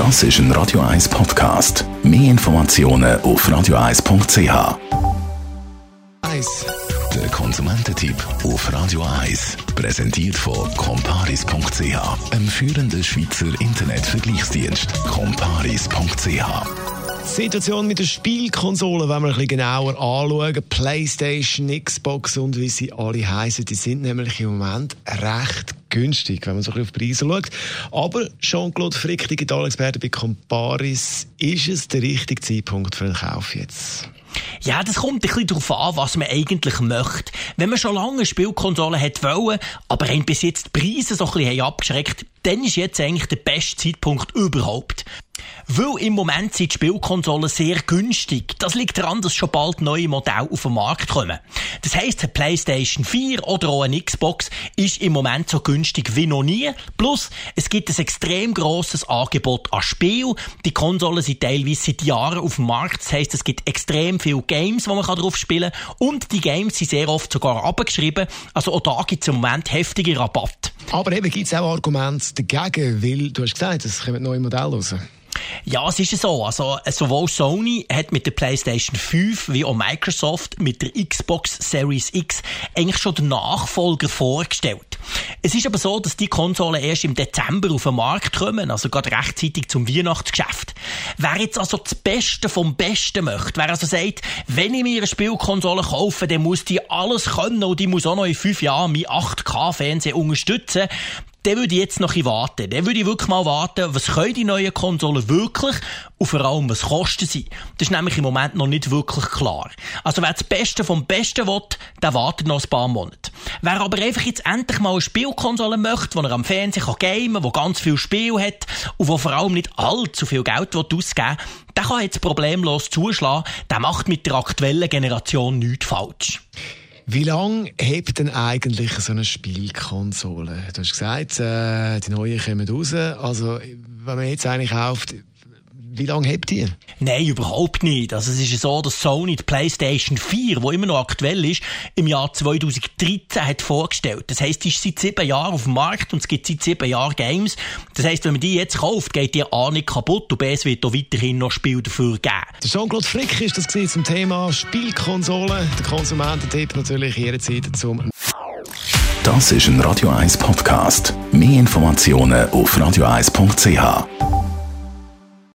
Das ist ein Radio 1 Podcast. Mehr Informationen auf radio1.ch. 1. Der Konsumententipp auf Radio 1. Präsentiert von comparis.ch, einem führenden Schweizer Internetvergleichsdienst. comparis.ch Situation mit den Spielkonsolen, wenn wir ein bisschen genauer anschauen. Playstation, Xbox und wie sie alle heißen, die sind nämlich im Moment recht günstig, wenn man so ein auf Preise schaut. Aber Jean-Claude Frick, Digitalexperte bei Comparis, ist es der richtige Zeitpunkt für einen Kauf jetzt? Ja, das kommt ein bisschen darauf an, was man eigentlich möchte. Wenn man schon lange Spielkonsolen hat wollen, aber bis jetzt die Preise so ein bisschen abgeschreckt, dann ist jetzt eigentlich der beste Zeitpunkt überhaupt. Weil im Moment sind die Spielkonsolen sehr günstig. Das liegt daran, dass schon bald neue Modelle auf den Markt kommen. Das heisst, eine PlayStation 4 oder auch eine Xbox ist im Moment so günstig wie noch nie. Plus, es gibt ein extrem grosses Angebot an Spielen. Die Konsolen sind teilweise seit Jahren auf dem Markt. Das heisst, es gibt extrem viele Games, die man drauf spielen kann. Und die Games sind sehr oft sogar abgeschrieben. Also auch da gibt es im Moment heftige Rabatte. Aber eben gibt es auch Argumente dagegen, weil du hast gesagt, es kommen neue Modelle raus. Ja, es ist so. Also, sowohl Sony hat mit der PlayStation 5 wie auch Microsoft mit der Xbox Series X eigentlich schon den Nachfolger vorgestellt. Es ist aber so, dass die Konsolen erst im Dezember auf den Markt kommen, also gerade rechtzeitig zum Weihnachtsgeschäft. Wer jetzt also das Beste vom Besten möchte, wer also sagt, wenn ich mir eine Spielkonsole kaufe, dann muss die alles können und die muss auch noch in fünf Jahren mein 8K-Fernsehen unterstützen, der würde ich jetzt noch ein warten. Der würde ich wirklich mal warten, was können die neuen Konsolen wirklich und vor allem, was kosten sie. Das ist nämlich im Moment noch nicht wirklich klar. Also wer das Beste vom Besten will, der wartet noch ein paar Monate. Wer aber einfach jetzt endlich mal eine Spielkonsole möchte, wo er am Fernsehen kann gamen, wo ganz viel Spiel hat und wo vor allem nicht allzu viel Geld ausgeben will, der kann jetzt problemlos zuschlagen. Der macht mit der aktuellen Generation nichts falsch. Wie lange hebt denn eigentlich so eine Spielkonsole? Du hast gesagt, äh, die neuen kommen raus. Also, wenn man jetzt eine kauft, wie lange habt ihr? Nein, überhaupt nicht. Also es ist so, dass Sony die PlayStation 4, die immer noch aktuell ist, im Jahr 2013 hat vorgestellt. Das heisst, die ist seit sieben Jahren auf dem Markt und es gibt seit sieben Jahren Games. Das heisst, wenn man die jetzt kauft, geht die A nicht kaputt und B, es wird auch weiterhin noch Spiel dafür geben. Der Jean-Claude Frick ist das zum Thema Spielkonsole. Der Konsumententipp natürlich jederzeit zum Das ist ein Radio 1 Podcast. Mehr Informationen auf radio1.ch.